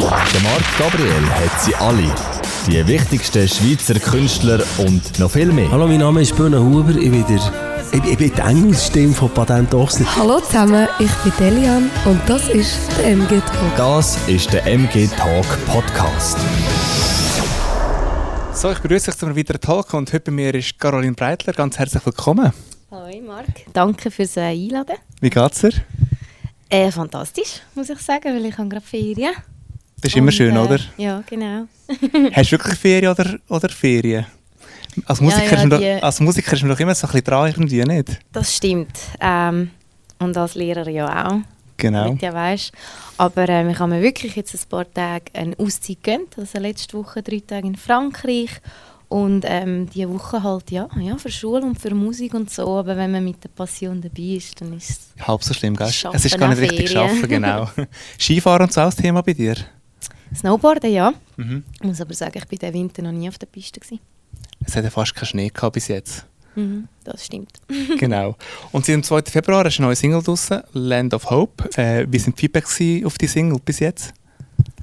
Der Marc Gabriel hat sie alle. Die wichtigsten Schweizer Künstler und noch viel mehr. Hallo, mein Name ist Böhne Huber. Ich bin, der, ich, ich bin die Engelsstimme von Patent Ochsner. Hallo zusammen, ich bin Delian und das ist der MG Talk. Das ist der MG Talk Podcast. So, ich begrüße euch zu einem weiteren Talk und heute bei mir ist Caroline Breitler. Ganz herzlich willkommen. Hallo Marc, danke fürs äh, Einladen. Wie geht's dir? Äh, fantastisch, muss ich sagen, weil ich habe gerade Ferien. Das ist immer Und, schön, äh, oder? Ja, genau. Hast du wirklich Ferien oder, oder Ferien? Als Musiker, ja, ist man doch, die- als Musiker ist man doch immer so ein bisschen dran, irgendwie, nicht? Das stimmt. Ähm, und als Lehrer ja auch, Genau. ja weißt. Aber ähm, ich habe mir wirklich jetzt ein paar Tage eine Auszeit gegönnt. Also letzte Woche drei Tage in Frankreich. Und ähm, diese Woche halt ja, ja, für Schule und für Musik und so. Aber wenn man mit der Passion dabei ist, dann ist es Halb so schlimm, gell? Es ist gar nicht richtig Ferien. schaffen, genau. Skifahren und so auch das Thema bei dir? Snowboarden, ja. Mhm. Ich muss aber sagen, ich bin diesen Winter noch nie auf der Piste. Gewesen. Es hat ja fast keinen Schnee gehabt bis jetzt. Mhm, das stimmt. genau. Und seit dem 2. Februar ist eine neue Single draussen, Land of Hope. Äh, wie sind die Feedbacks auf die Single bis jetzt?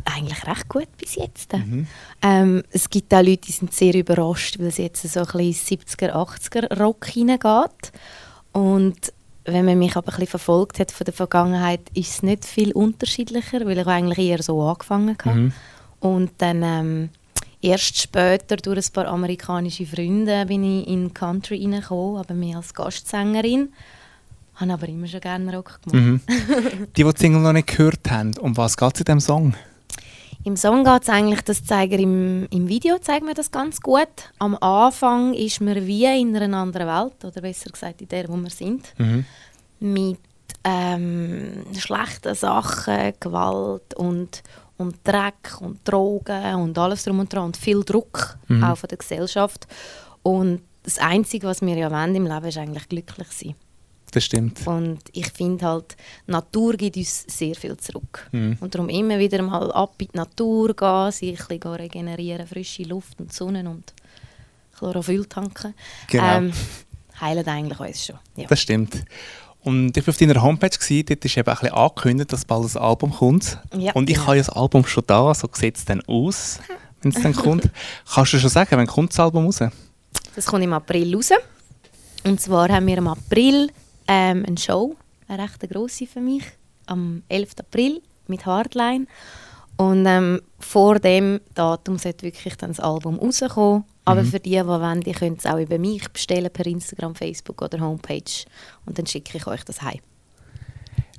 Eigentlich recht gut bis jetzt. Mhm. Ähm, es gibt auch Leute, die sind sehr überrascht, weil es jetzt so ein bisschen 70er, 80er Rock hineingeht. Und wenn man mich aber ein bisschen verfolgt hat von der Vergangenheit, ist es nicht viel unterschiedlicher, weil ich eigentlich eher so angefangen habe. Mhm. Und dann ähm, erst später durch ein paar amerikanische Freunde bin ich in Country reingekommen, aber mehr als Gastsängerin. Habe aber immer schon gerne Rock gemacht. Mhm. Die, die die Single noch nicht gehört haben, um was geht es in diesem Song? Im Song geht es eigentlich, das zeigen im, im Video zeigt man das ganz gut. Am Anfang ist man wie in einer anderen Welt, oder besser gesagt in der, wo wir sind. Mhm. Mit ähm, schlechten Sachen, Gewalt und, und Dreck und Drogen und alles drum und dran und viel Druck, Mhm. auch von der Gesellschaft. Und das Einzige, was wir ja wollen im Leben, ist eigentlich glücklich sein. Das stimmt. Und ich finde halt, Natur gibt uns sehr viel zurück. Mhm. Und darum immer wieder mal ab in die Natur gehen, sich ein bisschen regenerieren, frische Luft und Sonne und Chlorophyll tanken. Genau. Ähm, heilen eigentlich uns schon. Ja. Das stimmt. Und ich war auf deiner Homepage, gewesen, dort ist eben ein bisschen angekündigt, dass bald ein Album kommt. Ja, und ich genau. habe ja das Album schon da, so sieht es dann aus, wenn es dann kommt. Kannst du schon sagen, wann kommt das Album raus? Das kommt im April raus. Und zwar haben wir im April ähm, eine Show, eine recht grosse für mich, am 11. April mit Hardline. Und ähm, vor dem Datum sollte wirklich dann das Album rauskommen. Aber für die, die wollen, die können es auch über mich bestellen per Instagram, Facebook oder Homepage. Und dann schicke ich euch das heim.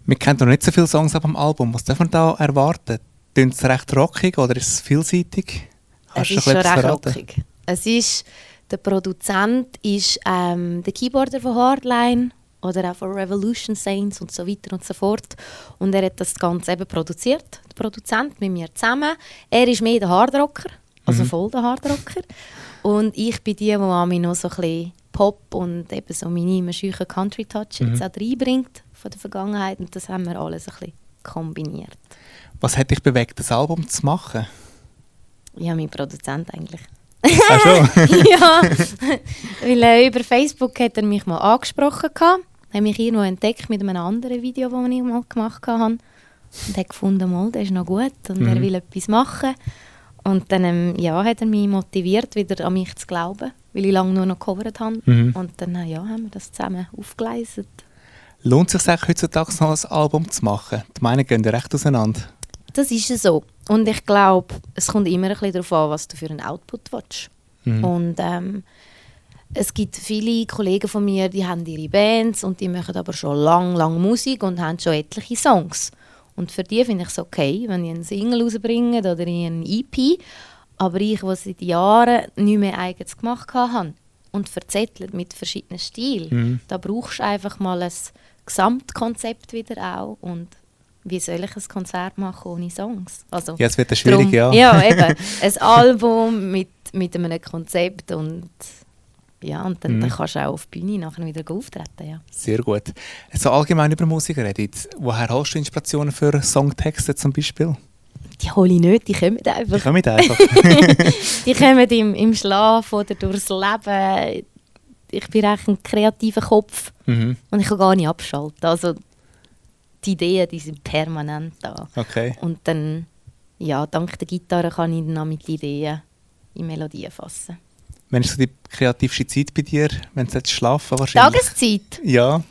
Wir kennen noch nicht so viele Songs ab dem Album. Was darf man da erwarten? Klingt es recht rockig oder ist es vielseitig? Es du ist schon recht verraten? rockig. Es ist, der Produzent ist ähm, der Keyboarder von Hardline oder auch von Revolution Saints und so weiter und so fort. Und er hat das Ganze eben produziert, der Produzent, mit mir zusammen. Er ist mehr der Hardrocker, also Mhm. voll der Hardrocker. Und ich bin die, die mich noch so ein bisschen Pop und eben so meine scheuchen Country-Touch Mhm. jetzt auch reinbringt von der Vergangenheit. Und das haben wir alles ein bisschen kombiniert. Was hat dich bewegt, das Album zu machen? Ja, mein Produzent eigentlich. Ach schon? ja, weil äh, über Facebook hat er mich mal angesprochen gehabt, hat mich irgendwo entdeckt mit einem anderen Video, das ich mal gemacht habe und hat gefunden, mal, der ist noch gut und er Mhm. will etwas machen. Und dann ähm, ja, hat er mich motiviert, wieder an mich zu glauben, weil ich lange nur noch gecovert habe. Mhm. Und dann äh, ja, haben wir das zusammen aufgeleistet. Lohnt es sich eigentlich heutzutage noch ein Album zu machen? Die Meinungen gehen recht auseinander. Das ist es so. Und ich glaube, es kommt immer ein bisschen darauf an, was du für einen Output willst. Mhm. Und ähm, es gibt viele Kollegen von mir, die haben ihre Bands und die machen aber schon lang, lang Musik und haben schon etliche Songs. Und für die finde ich es okay, wenn die einen Single rausbringen oder einen EP. Aber ich, was seit Jahren nicht mehr eigens gemacht habe und verzettelt mit verschiedenen Stilen, Mhm. da brauchst du einfach mal ein Gesamtkonzept wieder auch. Und wie soll ich ein Konzert machen ohne Songs? Also, Ja, es wird ja schwierig, ja. Ja, eben. Ein Album mit, mit einem Konzept und ja, und dann, Mhm. dann kannst du auch auf die Bühne nachher wieder auftreten, ja. Sehr gut. So allgemein über Musik reden. Woher hast du Inspirationen für Songtexte zum Beispiel? Die hole ich nicht, die kommen Die einfach. kommen einfach. Die kommen im, im Schlaf oder durchs Leben. Ich bin echt ein kreativer Kopf mhm. und ich kann gar nicht abschalten. Also die Ideen, die sind permanent da. Okay. Und dann ja, dank der Gitarre kann ich dann auch mit Ideen in Melodien fassen. Wann ist so die kreativste Zeit bei dir, wenn du jetzt schlafen wahrscheinlich? Tageszeit? Ja,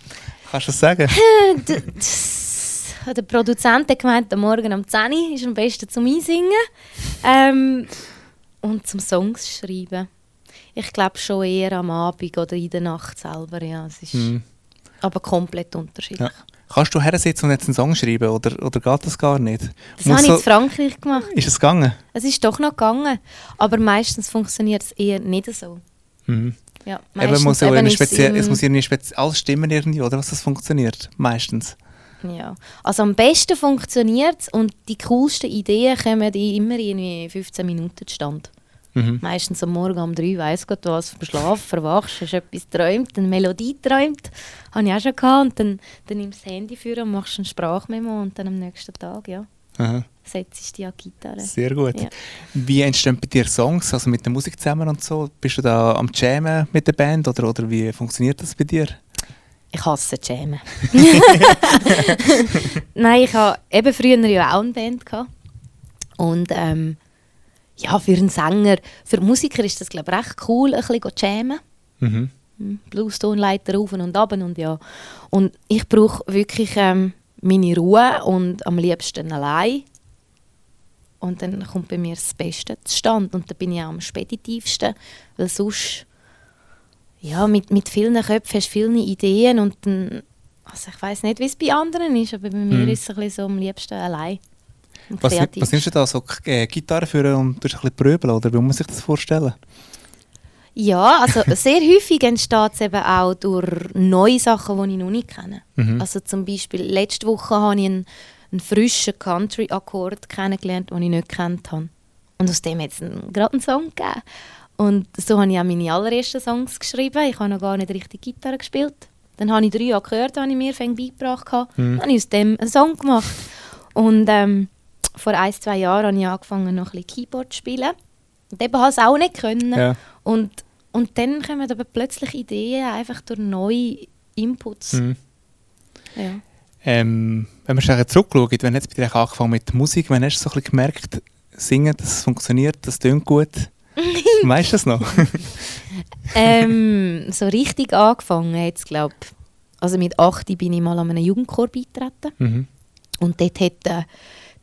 kannst du das sagen? Der Produzent hat gemeint, am Morgen um 10 Uhr ist am besten zum Einsingen ähm, und zum Songs schreiben. Ich glaube schon eher am Abend oder in der Nacht selber, ja. Es ist Hm. aber komplett unterschiedlich. Ja. Kannst du her sitzen und jetzt einen Song schreiben oder, oder geht das gar nicht? Das Muss habe ich so- in Frankreich gemacht. Ist es gegangen? Es ist doch noch gegangen, aber meistens funktioniert es eher nicht so. Mhm. Ja, Eben meistens muss ja eben eine speziell, es muss irgendwie speziell alles stimmen irgendwie, oder was das funktioniert? Meistens. Ja. Also am besten funktioniert es und die coolsten Ideen kommen die immer irgendwie in 15 Minuten zustande. Mhm. Meistens am Morgen um 3 weiss Gott was, vom Schlaf verwachst, hast etwas träumt, eine Melodie träumt. Habe ich auch schon gehabt. Und dann, dann nimmst du das Handy für und machst ein Sprachmemo und dann am nächsten Tag, ja, Aha. setzt dich an die Gitarre. Sehr gut. Ja. Wie entstehen bei dir Songs, also mit der Musik zusammen und so? Bist du da am Jammen mit der Band oder, oder wie funktioniert das bei dir? Ich hasse Jammen. Nein, ich habe eben früher ja auch eine Band gehabt. Und ähm, ja, für einen Sänger, für Musiker ist das glaube ich recht cool, ein bisschen zu jammen. Mhm. Blues-Tonleiter rauf und ab und ja. Und ich brauche wirklich ähm, meine Ruhe und am liebsten allein. Und dann kommt bei mir das Beste zustande. Und da bin ich auch am speditivsten, weil sonst, ja, mit, mit vielen Köpfen hast du viele Ideen und dann, also ich weiß nicht, wie es bei anderen ist, aber bei mir Mhm. ist es ein bisschen so am liebsten allein. Was, was nimmst du da? So äh, Gitarre führen und tust ein bisschen pröbeln, oder wie muss man sich das vorstellen? Ja, also sehr häufig entsteht es eben auch durch neue Sachen, die ich noch nicht kenne. Mhm. Also zum Beispiel, letzte Woche habe ich einen, einen frischen Country-Akkord kennengelernt, den ich nicht gekannt habe. Und aus dem hat es gerade einen Song gegeben. Und so habe ich auch meine allerersten Songs geschrieben. Ich habe noch gar nicht richtig Gitarre gespielt. Dann habe ich drei Akkorde, die ich mir beigebracht habe. Dann habe ich aus dem einen Song gemacht. Und ähm, vor ein, zwei Jahren habe ich angefangen, noch ein bisschen Keyboard zu spielen. Und eben habe ich es auch nicht können. Ja. Und, und dann kommen aber plötzlich Ideen einfach durch neue Inputs. Mhm. Ja. Ähm, wenn man schnell zurückschaut, wenn jetzt bei dir angefangen mit Musik, wenn hast du so ein bisschen gemerkt, singen, das funktioniert, das tönt gut. weißt du das noch? ähm, so richtig angefangen jetzt, glaube Also mit 8 bin ich mal an einem Jugendchor beitreten. mhm. Und dort hat äh,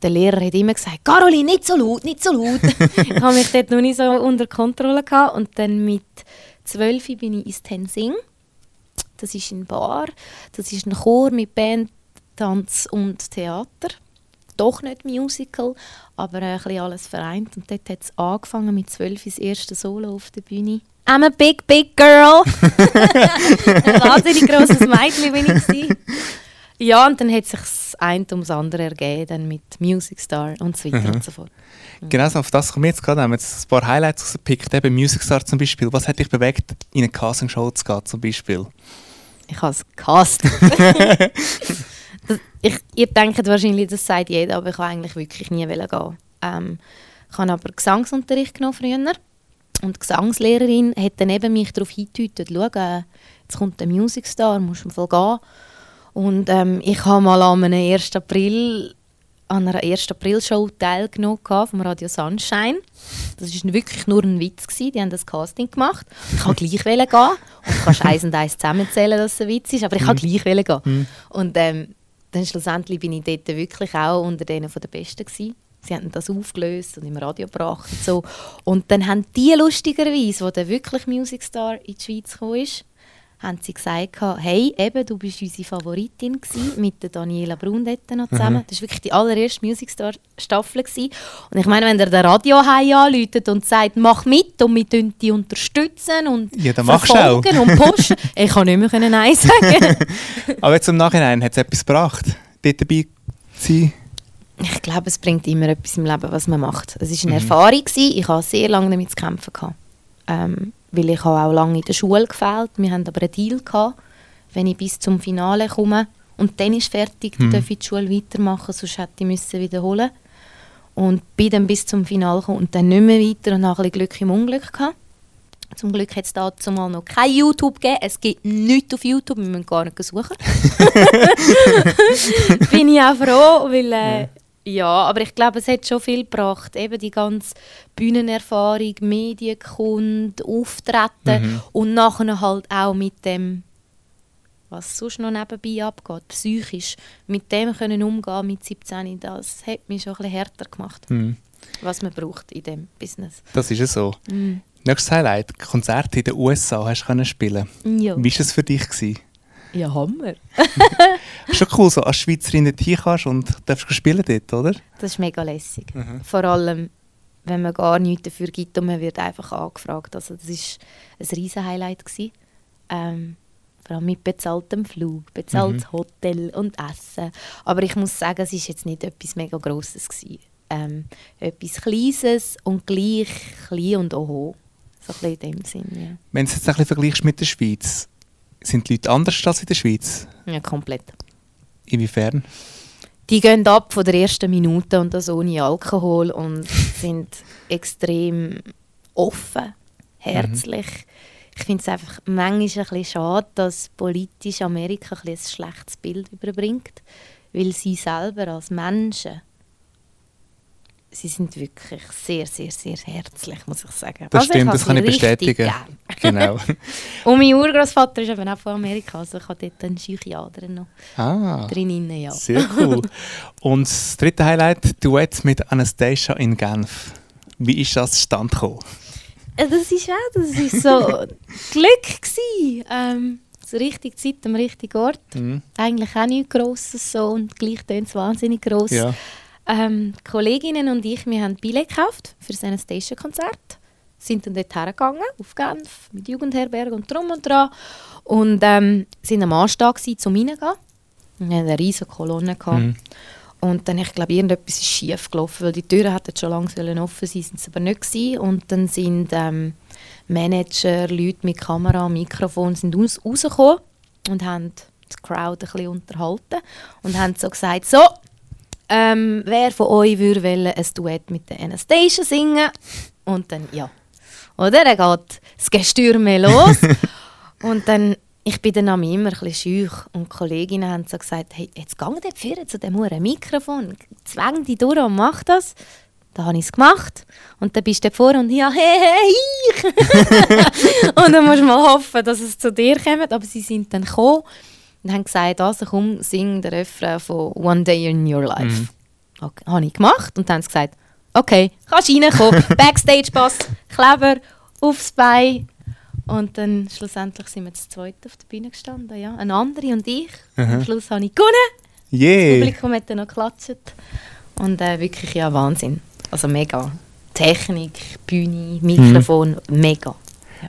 der Lehrer hat immer gesagt, Caroline, nicht so laut, nicht so laut. ich habe mich dort noch nicht so unter Kontrolle gehabt. Und dann mit 12 bin ich ins Tensing. Das ist ein Bar. Das ist ein Chor mit Band, Tanz und Theater. Doch nicht Musical, aber ein bisschen alles vereint. Und dort hat es angefangen mit 12 das erste Solo auf der Bühne. I'm a big, big girl. ein wahnsinnig grosses Mädchen bin ich. Ja, und dann hat sich das eine ums andere ergeben, dann mit Music Star und so weiter Mhm. und so fort. Genau so auf das kommen wir jetzt gerade. Wir haben jetzt ein paar Highlights rausgepickt, eben Music Star zum Beispiel. Was hat dich bewegt, in eine Castingshow zu gehen zum Beispiel? Ich habe es gehasst. ich, ihr denkt wahrscheinlich, das sagt jeder, aber ich wollte eigentlich wirklich nie gehen. Ähm, ich habe aber Gesangsunterricht genommen früher. Und die Gesangslehrerin hat dann eben mich darauf hingedeutet, schau, jetzt kommt der Music Star, musst du voll gehen. Und ähm, ich habe mal an einem 1. April an einer 1. April-Show teilgenommen vom Radio Sunshine. Das war wirklich nur ein Witz. Gewesen. Die haben das Casting gemacht. Ich wollte gleich gehen. Und du kannst eins und eins zusammenzählen, dass es ein Witz ist. Aber ich wollte gleich wollen gehen. Und ähm, dann schlussendlich bin ich dort wirklich auch unter denen von der Besten gewesen. Sie haben das aufgelöst und im Radio gebracht und so. Und dann haben die lustigerweise, wo der wirklich Music Star in die Schweiz gekommen ist, haben sie gesagt, hey, eben, du bist unsere Favoritin gewesen, mit der Daniela Brun dort noch zusammen. Das war wirklich die allererste Music Star Staffel. Gewesen. Und ich meine, wenn der der Radio anläutet und sagt, mach mit und wir unterstützen die unterstützen und Ja, dann machst du auch. verfolgen und pushen, ich kann nicht mehr Nein sagen. Aber jetzt im Nachhinein, hat es etwas gebracht, dort dabei zu sein? Ich glaube, es bringt immer etwas im Leben, was man macht. Es war eine Erfahrung. Gewesen. Ich hatte sehr lange damit zu kämpfen. Ähm, weil ich habe auch lange in der Schule gefehlt. Wir hatten aber einen Deal, gehabt, wenn ich bis zum Finale komme und dann ist fertig, dann darf ich die Schule weitermachen, sonst hätte ich müssen wiederholen Und bin dann bis zum Finale gekommen und dann nicht mehr weiter und habe ein bisschen Glück im Unglück gehabt. Zum Glück hat es dazu mal noch kein YouTube gegeben. Es gibt nichts auf YouTube, wir müssen gar nicht suchen. bin ich auch froh, weil äh, Ja, aber ich glaube, es hat schon viel gebracht. Eben die ganze Bühnenerfahrung, Medienkunde, Auftreten und nachher halt auch mit dem, was sonst noch nebenbei abgeht, psychisch, mit dem können umgehen mit 17, das hat mich schon ein bisschen härter gemacht, Hm. was man braucht in dem Business. Das ist es so. Nächstes Highlight, Konzerte in den USA hast du können spielen. Ja, Wie war es für dich? Gewesen? ja Hammer. Schon cool, so als Schweizerin dort kannst und darfst spielen dort, oder? Das ist mega lässig. Vor allem, wenn man gar nichts dafür gibt und man wird einfach angefragt. Also das war ein riesen Highlight. Gewesen. Ähm, vor allem mit bezahltem Flug, bezahltes Hotel und Essen. Aber ich muss sagen, es war jetzt nicht etwas mega Grosses. Gewesen. Ähm, etwas Kleines und gleich klein und oho. So ein bisschen in dem Sinn, ja. Wenn du es jetzt ein bisschen vergleichst mit der Schweiz, sind die Leute anders als in der Schweiz? Ja, komplett. Inwiefern? Die gehen ab von der ersten Minute und das ohne Alkohol und sind extrem offen, herzlich. Ich finde es einfach manchmal ein bisschen schade, dass politisch Amerika ein, ein schlechtes Bild überbringt, weil sie selber als Menschen sie sind wirklich sehr, sehr, sehr herzlich, muss ich sagen. Das Also stimmt, das kann ich bestätigen. gern. Genau. Und mein Urgroßvater ist eben auch von Amerika, also ich habe dort einen Adern noch ah, drin. Ja. sehr cool. Und das dritte Highlight, Duett mit Anastasia in Genf. Wie ist das zustande gekommen? Äh, Das ist auch, das ist so Glück gsi. Ähm, zur richtigen Zeit am richtigen Ort. Mhm. Eigentlich auch nichts Grosses so und gleich tönt es wahnsinnig gross. Ja. Ähm, Kolleginnen und ich, wir haben Billett gekauft für das Anastasia-Konzert. Sind dann dort hergegangen, auf Genf, mit Jugendherberge und drum und dran. Und ähm, sind am Anstag gewesen, zum Reingehen. Wir hatten eine riesige Kolonne. Gehabt. Mhm. Und dann, ich glaube, irgendetwas ist schief gelaufen, weil die Türen hätten schon lange offen sein, sind sie aber nicht gewesen. Und dann sind ähm, Manager, Leute mit Kamera, Mikrofon sind raus, rausgekommen und haben die Crowd ein bisschen unterhalten und haben so gesagt, so, ähm, wer von euch würde wollen ein Duett mit der Anastasia singen? Und dann, ja. Oder? Dann geht das Gestürme los. und dann, ich bin dann am immer ein bisschen schüch und die Kolleginnen haben so gesagt, hey, jetzt geh dort vorne zu dem Huren Mikrofon, zwäng dich durch und mach das. Da habe ich es gemacht. Und dann bist du vorne und ja, hey, hey, ich. und dann musst du mal hoffen, dass es zu dir kommt. Aber sie sind dann gekommen und haben gesagt, also komm, sing den Refrain von One Day in Your Life. Okay, habe ich gemacht und dann haben sie gesagt, okay, kannst reinkommen, Backstage-Pass, Kleber, aufs Bein. Und dann schlussendlich sind wir zu zweit auf der Bühne gestanden, ja. Eine andere und ich. Am Schluss habe ich gewonnen. Das Yeah. Publikum hat dann noch geklatscht. Und äh, wirklich, ja, Wahnsinn. Also mega. Technik, Bühne, Mikrofon, mega.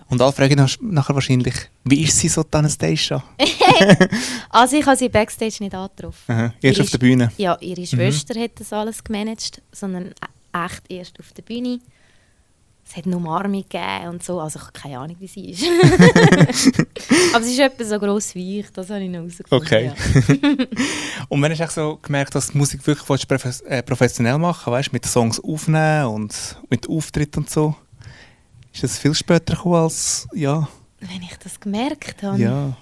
Und alle fragen nach- nachher wahrscheinlich, wie ist sie so, die Anastasia? Also ich habe sie Backstage nicht angetroffen. Aha. Erst Ihre auf der Bühne. Ja, ihre Schwester hat das alles gemanagt, sondern e- echt erst auf der Bühne. Es hat eine Umarmung gegeben und so, also ich habe keine Ahnung, wie sie ist. Aber sie ist etwa so gross wie ich, das habe ich noch herausgefunden. Okay. Ja. Und du echt so gemerkt, dass du Musik wirklich willst, äh, professionell machen weißt, mit Songs aufnehmen und mit Auftritt und so, ist das viel später gekommen als, ja, Wenn ich das gemerkt habe, ja.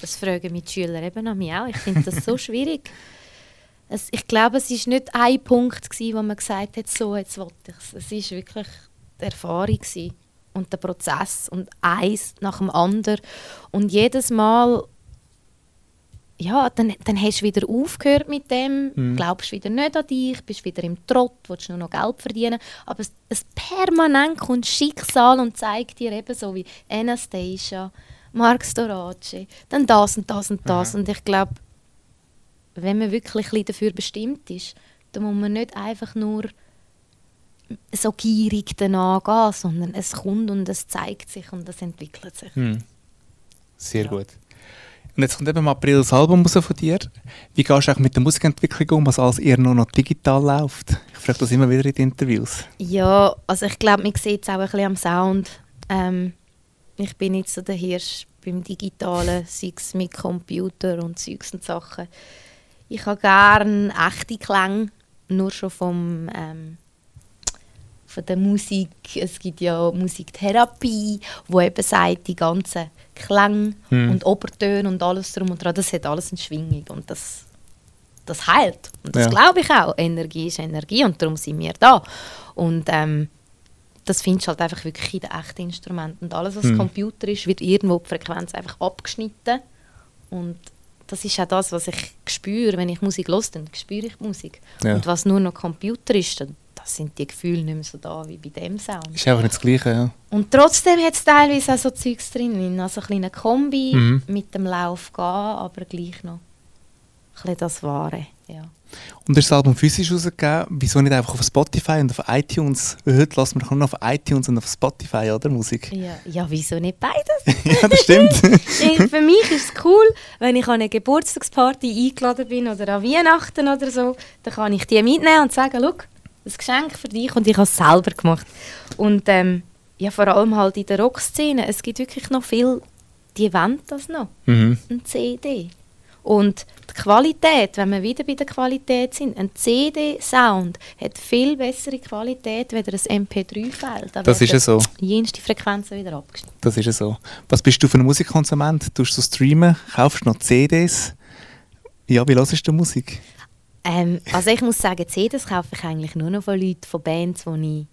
das fragen mich die Schüler eben an mich auch. Ich finde das so schwierig. Es, ich glaube, es war nicht ein Punkt, gewesen, wo man gesagt hat, so, jetzt will ich es. Es war wirklich die Erfahrung gewesen und der Prozess und eins nach dem anderen. Und jedes Mal, ja, dann, dann hast du wieder aufgehört mit dem, glaubst wieder nicht an dich, bist wieder im Trott, willst nur noch Geld verdienen. Aber es, es permanent kommt Schicksal und zeigt dir eben so wie Anastasia, Marc Storace, dann das und das und das. Und ich glaube, wenn man wirklich ein bisschen dafür bestimmt ist, dann muss man nicht einfach nur so gierig danach gehen, sondern es kommt und es zeigt sich und es entwickelt sich. Hm. Sehr gut. Und jetzt kommt eben im April das Album von dir. Wie gehst du eigentlich mit der Musikentwicklung um, was alles eher nur noch digital läuft? Ich frage das immer wieder in den Interviews. Ja, also ich glaube, man sieht es auch ein bisschen am Sound. Ähm, ich bin nicht so der Hirsch beim Digitalen, sei es mit Computer und Zeugs und Sachen. Ich habe gerne echte Klänge, nur schon vom, ähm, von der Musik. Es gibt ja Musiktherapie, wo eben sagt, die ganzen Klänge Hm. und Obertöne und alles drum und dran, das hat alles eine Schwingung und das, das heilt. Und das Ja. glaube ich auch. Energie ist Energie und darum sind wir da. Und ähm, das findest du halt einfach wirklich in den echten Instrumenten. Und alles, was Hm. Computer ist, wird irgendwo die Frequenz einfach abgeschnitten. Und das ist auch das, was ich spüre, wenn ich Musik höre, dann spüre ich Musik. Ja. Und was nur noch Computer ist, dann das sind die Gefühle nicht mehr so da wie bei dem Sound. Ist einfach nicht das Gleiche, ja. Und trotzdem hat es teilweise auch so Zeugs drin, also ein kleiner Kombi Mhm. mit dem Lauf gehen, aber gleich noch ein das Wahre. Ja. Und das Album physisch rausgegeben. Wieso nicht einfach auf Spotify und auf iTunes? Heute lassen wir nur auf iTunes und auf Spotify, oder? Musik. Ja, ja, wieso nicht beides? ja, das stimmt. Für mich ist es cool, wenn ich an eine Geburtstagsparty eingeladen bin oder an Weihnachten oder so, dann kann ich die mitnehmen und sagen, schau, ein Geschenk für dich und ich habe es selber gemacht. Und ähm, ja, vor allem halt in der Rockszene, es gibt wirklich noch viel, die wollen das noch, mhm. ein CD. Und die Qualität, wenn wir wieder bei der Qualität sind, ein CD-Sound hat viel bessere Qualität als ein MP3-File. Da Das ist ja so. Jenste Frequenzen wieder abgeschnitten. Das ist ja so. Was bist du für ein Musikkonsument? Tust du streamen? Kaufst du noch CDs? Ja, wie hörst du Musik? Ähm, also ich muss sagen, CDs kaufe ich eigentlich nur noch von Leuten, von Bands, die ich,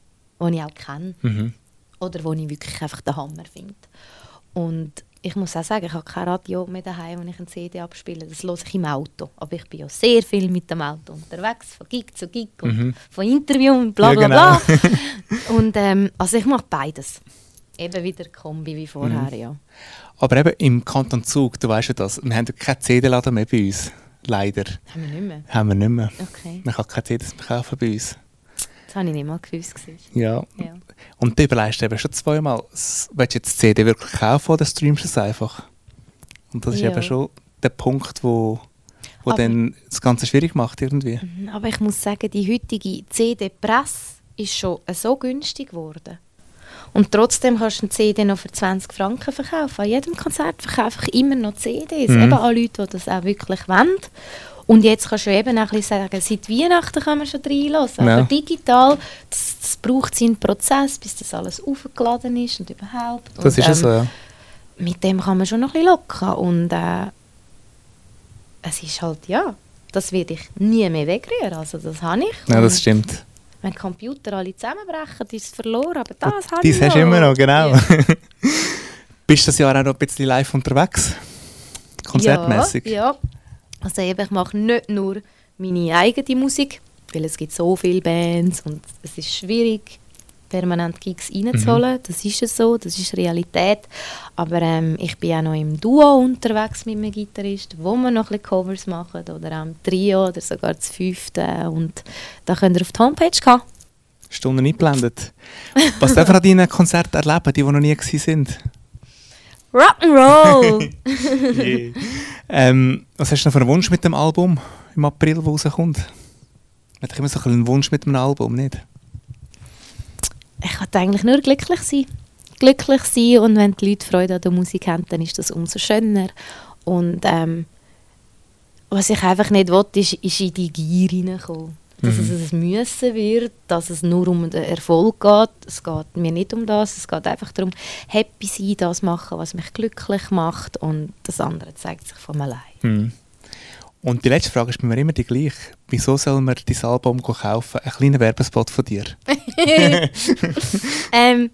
die ich auch kenne. Mhm. Oder die ich wirklich einfach den Hammer finde. Und ich muss auch sagen, ich habe kein Radio mehr daheim, wenn ich eine CD abspiele. Das höre ich im Auto. Aber ich bin ja sehr viel mit dem Auto unterwegs, von Gig zu Gig und Mhm. von Interview und bla Ja, bla genau. bla. und ähm, also ich mache beides. Eben wieder Kombi wie vorher, Mhm. ja. Aber eben im Kanton Zug, du weißt ja das, wir haben ja keinen CD-Laden mehr bei uns. Leider. Haben wir nicht mehr. Haben wir nicht mehr. Okay. Man kann keine CDs mehr kaufen bei uns. Das habe ich nicht mal gewusst. Ja. Ja. Und du überlegst eben schon zweimal, willst du jetzt die CD wirklich kaufen oder streamst du es einfach? Und das ist Ja. eben schon der Punkt, wo, wo Aber- dann das Ganze schwierig macht irgendwie. Mhm, Aber ich muss sagen, die heutige CD-Presse ist schon so günstig geworden. Und trotzdem kannst du eine CD noch für 20 Franken verkaufen. An jedem Konzert verkaufe ich immer noch CDs. Mhm. Eben an Leute, die das auch wirklich wollen. Und jetzt kannst du eben auch ein bisschen sagen, seit Weihnachten kann man schon reinlassen. Ja. Aber digital, das, das braucht seinen Prozess, bis das alles aufgeladen ist und überhaupt. Das und, ist ähm, so, ja. mit dem kann man schon noch ein bisschen locken. Und äh, es ist halt, ja, das werde ich nie mehr wegrühren. Also das habe ich. Ja, das stimmt. Wenn die Computer alle zusammenbrechen, ist es verloren. Aber das habe Dies ich hast du immer noch, genau. Ja. Bist du das Jahr auch noch ein bisschen live unterwegs? Konzertmäßig? Ja, ja. Also eben, ich mache nicht nur meine eigene Musik, weil es gibt so viele Bands und es ist schwierig, permanent Gigs reinzuholen. Mhm. Das ist es so, das ist Realität. Aber ähm, ich bin auch noch im Duo unterwegs mit einem Gitarrist, wo wir noch ein bisschen Covers machen oder auch im Trio oder sogar das fünfte. Und da könnt ihr auf die Homepage gehen. Stunden eingeblendet. Was darf man an deinen Konzerten erleben, die, die noch nie sind? Rock'n'Roll! ähm, was hast du noch für einen Wunsch mit dem Album im April, wo rauskommt? Hat immer so einen Wunsch mit einem Album, nicht? Ich wollte eigentlich nur glücklich sein. Glücklich sein und wenn die Leute Freude an der Musik haben, dann ist das umso schöner. Und ähm, was ich einfach nicht will, ist, ist in die Gier hineinkommen. Dass Mhm. es ein Müssen wird, dass es nur um den Erfolg geht. Es geht mir nicht um das. Es geht einfach darum, happy sein, das machen, was mich glücklich macht. Und das andere zeigt sich von allein. Hm. Und die letzte Frage ist bei mir immer die gleiche. Wieso soll man dein Album kaufen? Ein kleiner Werbespot von dir. ähm,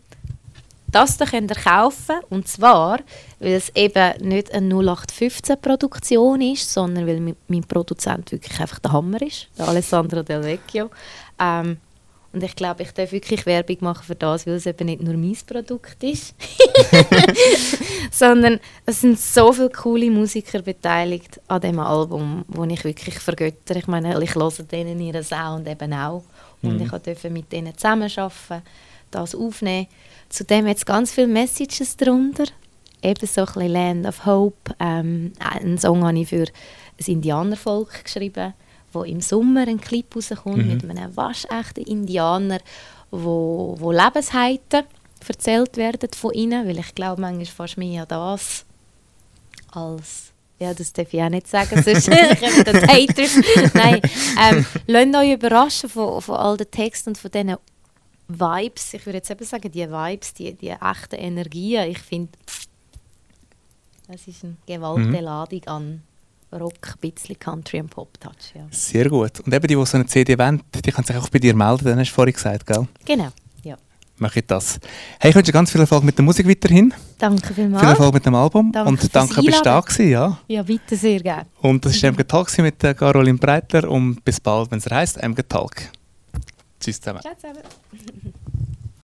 das da könnt ihr kaufen. Und zwar, weil es eben nicht eine 0815-Produktion ist, sondern weil mein Produzent wirklich einfach der Hammer ist, der Alessandro Del Vecchio. Ähm, und ich glaube, ich darf wirklich Werbung machen für das, weil es eben nicht nur mein Produkt ist, sondern es sind so viele coole Musiker beteiligt an dem Album, wo ich wirklich vergötter. Ich meine, ich höre denen ihren Sound eben auch und ich durfte mit denen zusammenarbeiten, das aufnehmen. Zudem hat es ganz viele Messages darunter, eben so ein bisschen Land of Hope. Ähm, einen Song habe ich für ein Indianervolk geschrieben, wo im Sommer ein Clip rauskommt Mhm. mit einem waschechten Indianer, wo, wo Lebensheiten erzählt werden von ihnen, weil ich glaube manchmal fast mehr an das als ja, das darf ich auch nicht sagen, sonst kommen dann die Haters. Nein, ähm, lasst euch überraschen von, von all den Texten und von diesen Vibes. Ich würde jetzt eben sagen, die Vibes, die, die echten Energien. Ich finde, es ist eine gewaltige Mhm. Ladung an, Rock, ein bisschen Country und Pop-Touch. Ja. Sehr gut. Und eben die, die so eine CD wollen, die können sich auch bei dir melden, dann hast du vorhin gesagt, gell? Genau, ja. Mach ich das. Hey, ich wünsche dir ganz viel Erfolg mit der Musik weiterhin. Danke vielmals. Viel Erfolg mit dem Album. Danke und danke, bist du da gewesen, ja. Ja, bitte sehr gerne. Und das war MG Talk mit der Caroline Breitler und bis bald, wenn es heisst MG Talk. Tschüss zusammen. Ciao zusammen.